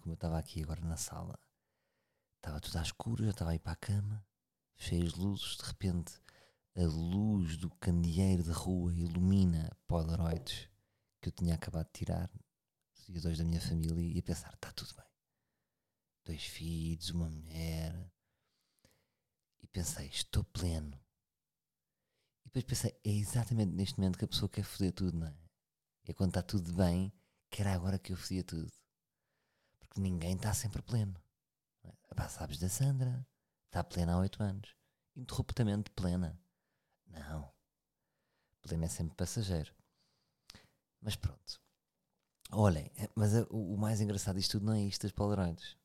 como eu estava aqui agora na sala. Estava tudo às escuras, já estava a ir para a cama, fechei as luzes, de repente a luz do candeeiro da rua ilumina Polaroids que eu tinha acabado de tirar, os dois da minha família, e a pensar, está tudo bem. Dois filhos, uma mulher. E pensei, estou pleno. E depois pensei, é exatamente neste momento que a pessoa quer foder tudo, não é? É quando está tudo bem, que era agora que eu fodia tudo. Porque ninguém está sempre pleno. Não é? Pá, sabes da Sandra, está plena há oito anos. Interruptamente plena. Não. Pleno é sempre passageiro. Mas pronto. Olhem, é, mas é, o, mais engraçado disto tudo não é isto das Polaroids.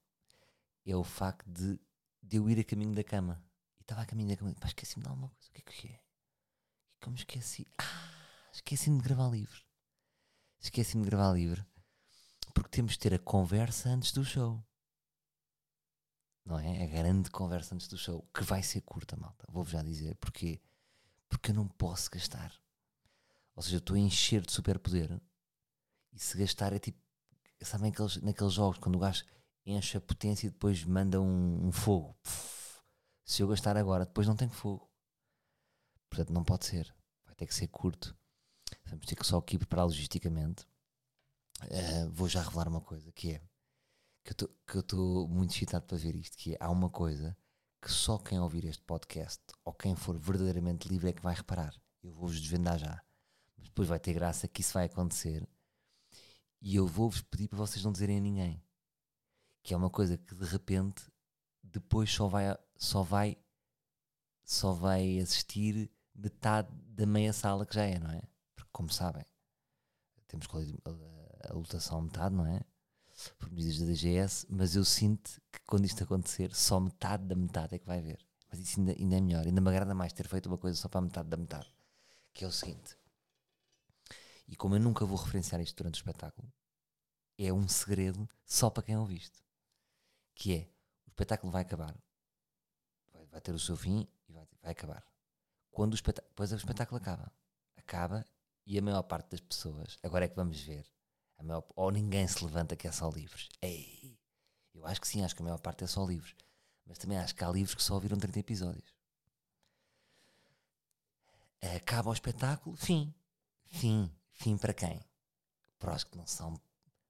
É o facto de, de eu ir a caminho da cama. E estava a caminho da cama. Pá, esqueci-me de alguma coisa. O que é que é? E como esqueci? Ah, esqueci-me de gravar livre. Esqueci-me de gravar livre. Porque temos de ter a conversa antes do show. Não é? A grande conversa antes do show. Que vai ser curta, malta. Vou-vos já dizer. Porquê? Porque eu não posso gastar. Ou seja, eu estou a encher de superpoder e se gastar é tipo. Sabem aqueles, naqueles jogos quando o gajo enche a potência e depois manda um, um fogo. Se eu gastar agora, depois não tenho fogo. Portanto, não pode ser. Vai ter que ser curto. Vamos ter que só aqui preparar logisticamente. Uh, vou já revelar uma coisa que é que eu estou muito excitado para ver isto, que é, há uma coisa que só quem ouvir este podcast ou quem for verdadeiramente livre é que vai reparar. Eu vou-vos desvendar já. Mas depois vai ter graça que isso vai acontecer e eu vou-vos pedir para vocês não dizerem a ninguém. Que é uma coisa que de repente depois só vai só vai só vai assistir metade da meia sala que já é, não é? Porque como sabem, temos a, a lotação metade, não é? Por medidas da DGS, mas eu sinto que quando isto acontecer, só metade da metade é que vai ver. Mas isso ainda, ainda é melhor, ainda me agrada mais ter feito uma coisa só para a metade da metade. Que é o seguinte: e como eu nunca vou referenciar isto durante o espetáculo, é um segredo só para quem ouviste. Que é, o espetáculo vai acabar. Vai, vai ter o seu fim e vai, vai acabar. Quando o espetáculo, depois o espetáculo acaba. Acaba e a maior parte das pessoas, agora é que vamos ver, maior, ou ninguém se levanta que é só livros. Ei, eu acho que sim, acho que a maior parte é só livros. Mas também acho que há livros que só ouviram 30 episódios. Acaba o espetáculo, fim. Fim. Fim para quem? Para os que não são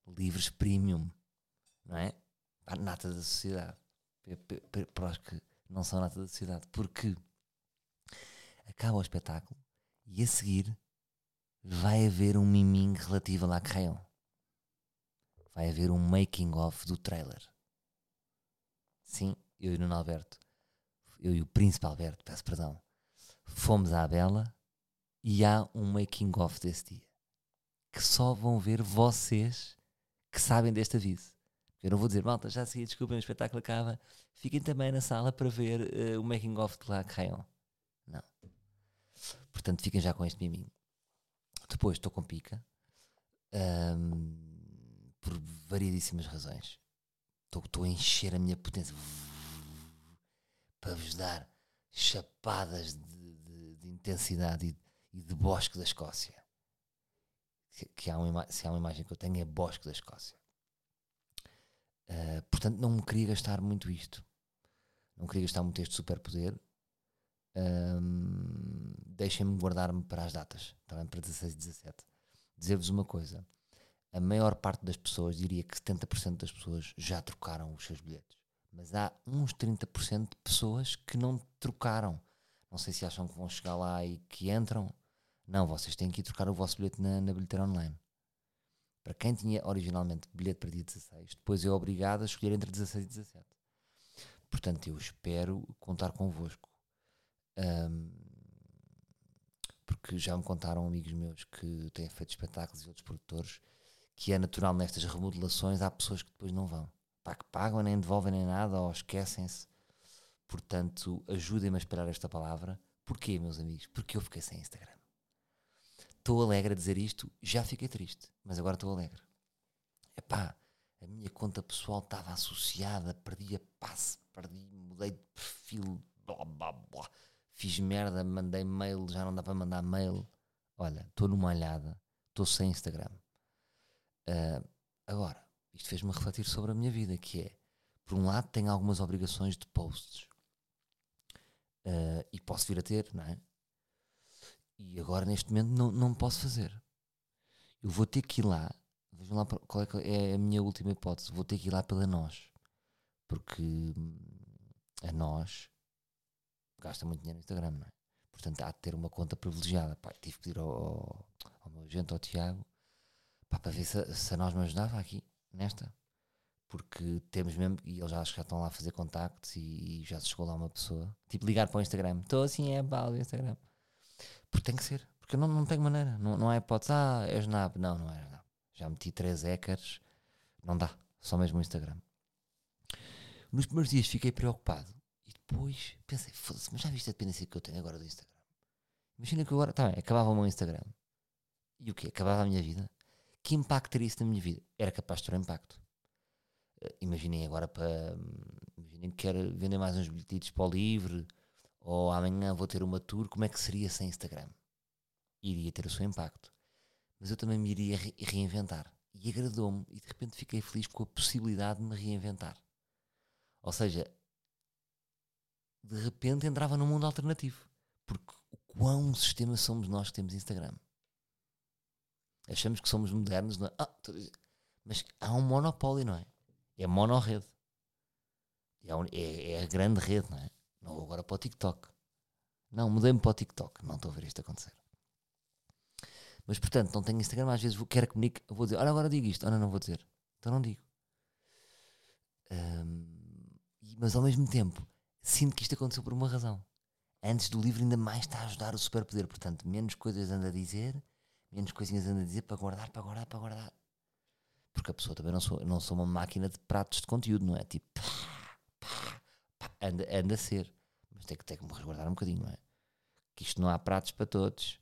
livros premium, não é? Para a nata da sociedade. Para os que não são nata da sociedade. Porque acaba o espetáculo e a seguir vai haver um miminho relativo a Lacrayon. Vai haver um making of do trailer. Sim, eu e o Nuno Alberto, eu e o Príncipe Alberto, peço perdão, fomos à Bela e há um making of desse dia que só vão ver vocês que sabem deste aviso. Eu não vou dizer, malta, já segui, desculpem, o espetáculo acaba. Fiquem também na sala para ver uh, o making of de La Crayon. Não. Portanto, fiquem já com este miminho. Depois estou com pica. Um, por variedíssimas razões. Estou a encher a minha potência para vos dar chapadas de, de, de intensidade e, e de bosque da Escócia que, há uma, se há uma imagem que eu tenho é Bosque da Escócia. Uh, portanto, não me queria gastar muito isto. Não queria gastar muito este superpoder. Um, Deixem-me guardar-me para as datas, também para 16 e 17. Dizer-vos uma coisa: a maior parte das pessoas, diria que 70% das pessoas já trocaram os seus bilhetes, mas há uns 30% de pessoas que não trocaram. Não sei se acham que vão chegar lá e que entram, não, vocês têm que ir trocar o vosso bilhete na, na bilheteira online. Para quem tinha originalmente bilhete para dia 16, depois é obrigado a escolher entre 16 e 17. Portanto, eu espero contar convosco. Um, porque já me contaram amigos meus que têm feito espetáculos e outros produtores que é natural nestas remodelações há pessoas que depois não vão. Pá, que pagam, nem devolvem nem nada ou esquecem-se. Portanto, ajudem-me a esperar esta palavra. Porquê, meus amigos? Porque eu fiquei sem Instagram estou alegre a dizer isto, já fiquei triste, mas agora estou alegre. Epá, a minha conta pessoal estava associada, perdi a passe, perdi, mudei de perfil, blá blá blá, fiz merda, mandei mail, já não dá para mandar mail. Olha, estou numa olhada, estou sem Instagram. Uh, agora, isto fez-me refletir sobre a minha vida, que é, por um lado, tenho algumas obrigações de posts. Uh, e posso vir a ter, não é? E agora, neste momento, não, não posso fazer. Eu vou ter que ir lá. Vejam lá qual é, é a minha última hipótese. Vou ter que ir lá pela nós. Porque hum, a nós gasta muito dinheiro no Instagram, não é? Portanto, há de ter uma conta privilegiada. Tive que pedir ao, ao meu agente, ao Tiago, pá, para ver se, se a nós me ajudava aqui, nesta. Porque temos mesmo, e eles já, já estão lá a fazer contactos e, e já se chegou lá uma pessoa. Tipo, ligar para o Instagram. Estou assim, é pá, o Instagram. Porque tem que ser. Porque não, não tenho maneira. Não, não é hipótese, ah, é Snap. Não, não é. Já meti três hackers. Não dá. Só mesmo o Instagram. Nos primeiros dias fiquei preocupado. E depois pensei, foda-se, mas já viste a dependência que eu tenho agora do Instagram? Imagina que agora, tá bem, acabava o meu Instagram. E o quê? Acabava a minha vida? Que impacto teria isso na minha vida? Era capaz de ter um impacto. Uh, imaginem agora para. Imaginem que quero vender mais uns bilhetes para o livre, ou amanhã vou ter uma tour, como é que seria sem Instagram? Iria ter o seu impacto. Mas eu também me iria re reinventar. E agradou-me, e de repente fiquei feliz com a possibilidade de me reinventar. Ou seja, de repente entrava num mundo alternativo. Porque o quão sistema somos nós que temos Instagram. Achamos que somos modernos, não é? Ah, mas há um monopólio, não é? É monorrede. É, é, é a grande rede, não é? Não vou agora para o TikTok. Não, mudei-me para o TikTok. Não estou a ver isto acontecer. Mas portanto, não tenho Instagram. Às vezes vou, quero comunicar, vou dizer, olha, agora digo isto. Olha, não vou dizer. Então não digo. Um, mas ao mesmo tempo, sinto que isto aconteceu por uma razão. Antes do livro, ainda mais está a ajudar o superpoder. Portanto, menos coisas anda a dizer, menos coisinhas anda a dizer para guardar, para guardar, para guardar. Porque a pessoa também não sou, não sou uma máquina de pratos de conteúdo, não é? Tipo, pá, pá, pá, anda, anda a ser. Mas tem que, tem que me resguardar um bocadinho, não é? Que isto não há pratos para todos.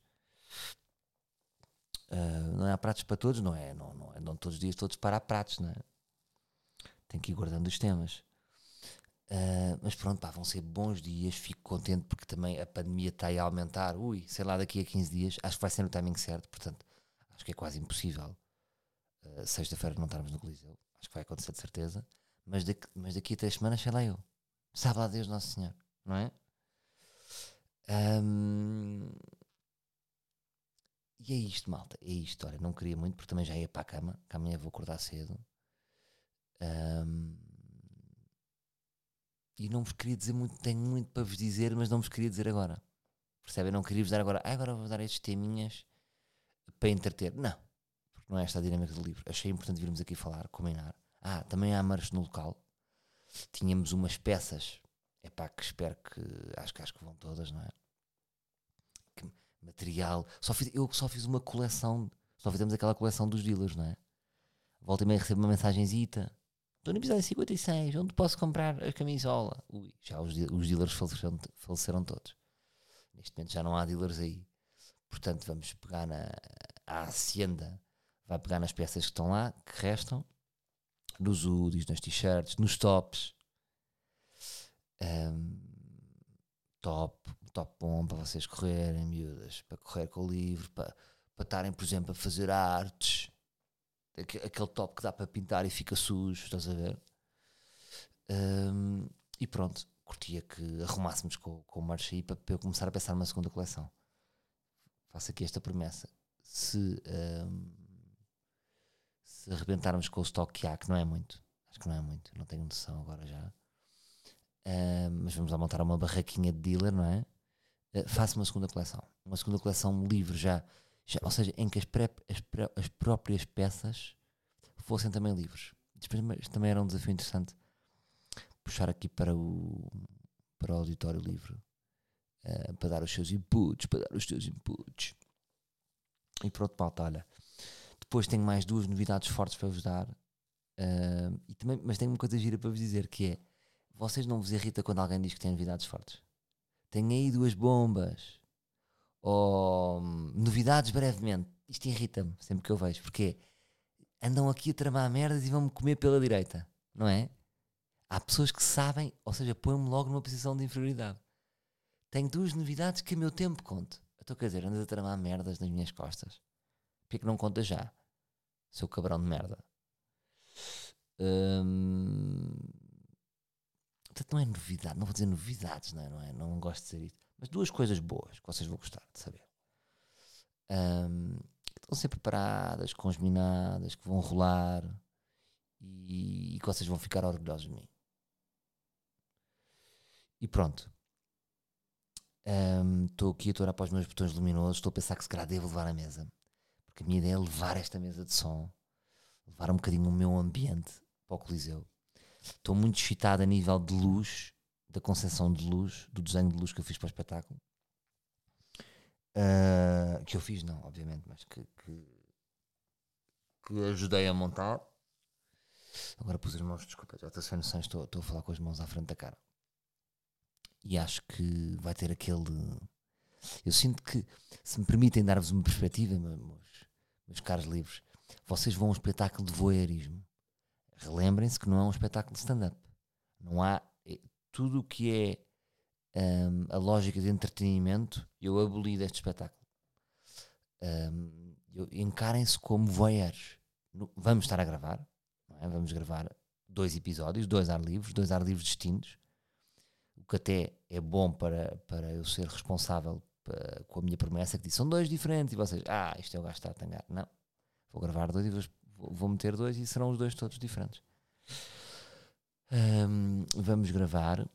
Uh, não há pratos para todos, não é? Não, não, não todos os dias todos para pratos, não é? Tem que ir guardando os temas. Uh, mas pronto, pá, vão ser bons dias. Fico contente porque também a pandemia está a aumentar. Ui, sei lá, daqui a 15 dias. Acho que vai ser no timing certo. Portanto, acho que é quase impossível. Uh, Sexta-feira não estarmos no Coliseu. Acho que vai acontecer de certeza. Mas daqui, mas daqui a três semanas, sei lá eu. Sabe lá Deus Nosso Senhor, não é? Um, e é isto, malta. É isto. Olha, não queria muito porque também já ia para a cama. Que amanhã vou acordar cedo. Um, e não vos queria dizer muito, tenho muito para vos dizer, mas não vos queria dizer agora. Percebem? Não queria vos dar agora, ah, agora vou dar estes teminhas para entreter. Não, porque não é esta a dinâmica do livro. Achei importante virmos aqui falar, combinar. Ah, também há marcha no local. Tínhamos umas peças, é pá, que espero que, acho que acho que vão todas, não é? Que material. Só fiz, eu só fiz uma coleção, só fizemos aquela coleção dos dealers, não é? Volta e meia recebo uma mensagenzita Estou no episódio 56, onde posso comprar a camisola? Ui, já os, os dealers faleceram, faleceram, todos. Neste momento já não há dealers aí. Portanto, vamos pegar na a Hacienda, vai pegar nas peças que estão lá, que restam, nos hoodies, nas t-shirts, nos tops. Um, top, top bom para vocês correrem, miúdas, para correr com o livro, para, para estarem, por exemplo, a fazer artes aquele top que dá para pintar e fica sujo, estás a ver? Um, e pronto, curtia que arrumássemos com, com o Marcha aí para, para, eu começar a pensar numa segunda coleção. Faço aqui esta promessa. Se, um, se arrebentarmos com o estoque que há, que não é muito, acho que não é muito, não tenho noção agora já. Um, mas vamos lá montar uma barraquinha de dealer, não é? Uh, faço uma segunda coleção. Uma segunda coleção livre já, ou seja, em que as, pré, as, pré, as, próprias peças fossem também livres. Isto também era um desafio interessante puxar aqui para o, para o auditório livre uh, para dar os seus inputs, para dar os seus inputs. E pronto, malta, olha. Depois tenho mais duas novidades fortes para vos dar. Uh, e também, mas tenho uma coisa gira para vos dizer que é vocês não vos irrita quando alguém diz que tem novidades fortes. Tenho aí duas bombas ou hum, novidades brevemente. Isto irrita-me sempre que eu vejo, porque andam aqui a tramar merdas e vão-me comer pela direita, não é? Há pessoas que sabem, ou seja, põem-me logo numa posição de inferioridade. Tenho duas novidades que a meu tempo conto. Então, quer dizer, andas a tramar merdas nas minhas costas. Por que não conta já? Seu cabrão de merda. Hum, portanto, não é novidade, não vou dizer novidades, não é? Não, é? não gosto de dizer isso. Mas duas coisas boas que vocês vão gostar de saber. Hum, estão a ser preparadas, congeminadas, que vão rolar e, e que vocês vão ficar orgulhosos de mim. E pronto. Estou um, aqui a olhar para os meus botões luminosos, estou a pensar que se calhar devo levar a mesa. Porque a minha ideia é levar esta mesa de som, levar um bocadinho o meu ambiente para o Coliseu. Estou muito excitado a nível de luz, da concepção de luz, do desenho de luz que eu fiz para o espetáculo. Uh, que eu fiz, não, obviamente, mas que, que, que, ajudei a montar. Agora pus as mãos, desculpa, já estou sem noção, estou, estou a falar com as mãos à frente da cara. E acho que vai ter aquele. Eu sinto que, se me permitem dar-vos uma perspectiva, meus, meus caros livros, vocês vão a um espetáculo de voyeurismo. Relembrem-se que não é um espetáculo de stand-up. Não há. Tudo o que é um, a lógica de entretenimento, eu aboli deste espetáculo. Um, Encarem-se como voyeurs. Vamos estar a gravar, é? vamos gravar dois episódios, dois ar livres, dois ar livres distintos que até é bom para, para eu ser responsável para, com a minha promessa, que diz, são dois diferentes, e vocês, ah, isto é o gajo está a tangar. Não, vou gravar dois e vou, vou meter dois e serão os dois todos diferentes. Um, vamos gravar.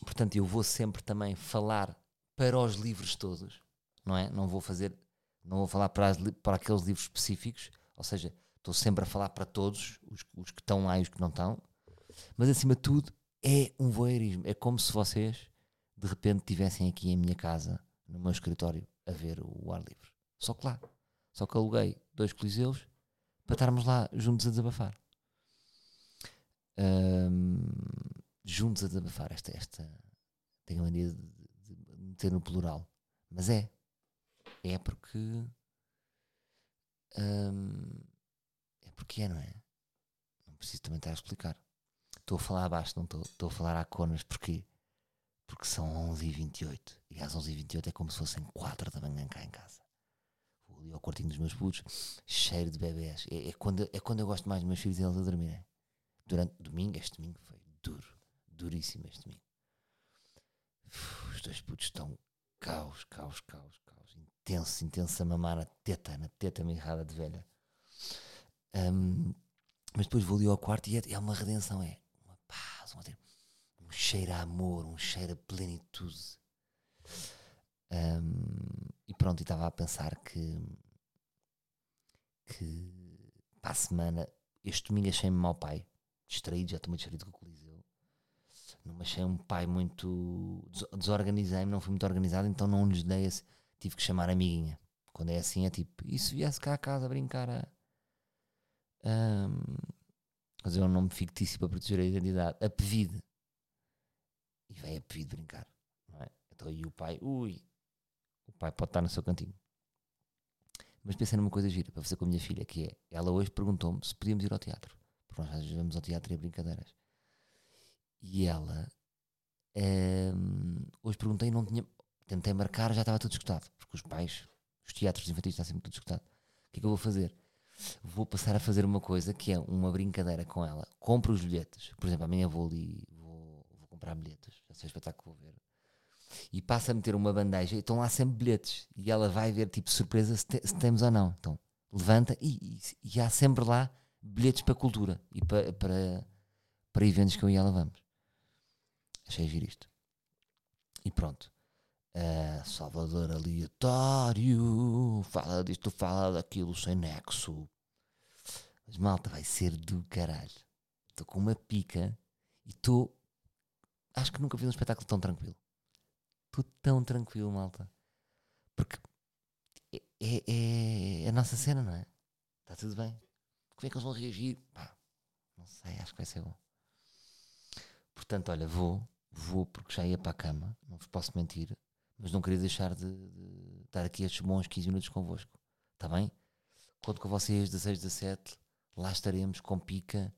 Portanto, eu vou sempre também falar para os livros todos, não é? Não vou fazer, não vou falar para, as, para aqueles livros específicos, ou seja, estou sempre a falar para todos, os, os que estão lá e os que não estão, mas acima de tudo, é um voyeurismo. É como se vocês de repente estivessem aqui em minha casa, no meu escritório, a ver o ar livre. Só que lá. Só que aluguei dois coliseus para estarmos lá juntos a desabafar. Um, juntos a desabafar. Esta, esta tenho a mania de, de meter no plural. Mas é. É porque. Um, é porque é, não é? Não preciso também estar a explicar. Estou a falar abaixo, não estou, estou a falar a conas, porquê? Porque são 11h28 e às 11h28 é como se fossem 4 da manhã cá em casa. Ali ao quartinho dos meus putos, cheiro de bebés. É, é, quando, é quando eu gosto mais dos meus filhos e eles a dormirem. Durante domingo, este domingo foi duro, duríssimo este domingo. Uf, os dois putos estão caos, caos, caos, caos. Intenso, intenso a mamar na teta, na teta mirrada de velha. Um, mas depois vou ali ao quarto e é, é uma redenção, é paz, um cheiro a amor, um cheiro a plenitude. Um, e pronto, estava a pensar que, que para a semana, este domingo achei-me mau pai, distraído, já estou muito distraído com o Coliseu. Não achei um pai muito. desorganizei-me, não fui muito organizado, então não lhes dei esse. Tive que chamar a amiguinha. Quando é assim, é tipo, e se viesse cá a casa a brincar a. Fazer um nome fictício para proteger a identidade, a Pevide. E vem a Pevide brincar, não é? Então aí o pai, ui, o pai pode estar no seu cantinho. Mas pensei numa coisa gira para fazer com a minha filha, que é, ela hoje perguntou-me se podíamos ir ao teatro. Nós às vezes vamos ao teatro e a brincadeiras. E ela, hum, hoje perguntei não tinha, tentei marcar, já estava tudo escutado. Porque os pais, os teatros infantis estão sempre tudo escutado. O que é que eu vou fazer? vou passar a fazer uma coisa que é uma brincadeira com ela. Compro os bilhetes. Por exemplo, amanhã vou ali, vou, vou comprar bilhetes. Já sei o espetáculo que vou ver. E passa a meter uma bandeja e estão lá sempre bilhetes. E ela vai ver, tipo, surpresa se, te, se temos ou não. Então, levanta e, e, e, há sempre lá bilhetes para cultura e para, para, para eventos que eu e ela vamos. Achei giro isto. E pronto. Uh, Salvador aleatório, fala disto, fala daquilo, sem nexo. Mas malta, vai ser do caralho. Estou com uma pica e estou. Acho que nunca vi um espetáculo tão tranquilo. Estou tão tranquilo, malta. Porque é, é, é, a nossa cena, não é? Está tudo bem. Como é que eles vão reagir? Pá, não sei, acho que vai ser bom. Portanto, olha, vou, vou porque já ia para a cama, não vos posso mentir mas não queria deixar de, de estar aqui estes bons 15 minutos convosco. Está bem? Conto com vocês, 16, 17, lá estaremos com pica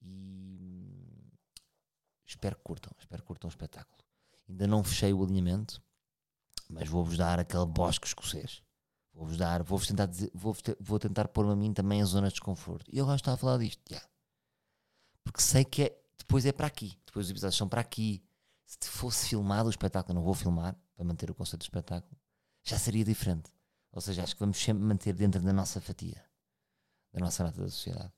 e espero que curtam, espero que curtam o espetáculo. Ainda não fechei o alinhamento, mas vou-vos dar aquele bosque escocês. Vou-vos dar, vou-vos tentar dizer, vou, vou tentar pôr-me a mim também em zonas de desconforto. E eu de estar a falar disto, yeah. porque sei que é, depois é para aqui. Depois os episódios são para aqui. Se fosse filmado o espetáculo, não vou filmar para manter o conceito do espetáculo, já seria diferente. Ou seja, acho que vamos sempre manter dentro da nossa fatia, da nossa nota da sociedade.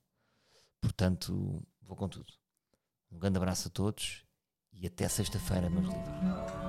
Portanto, vou com tudo. Um grande abraço a todos e até sexta-feira, meus livros.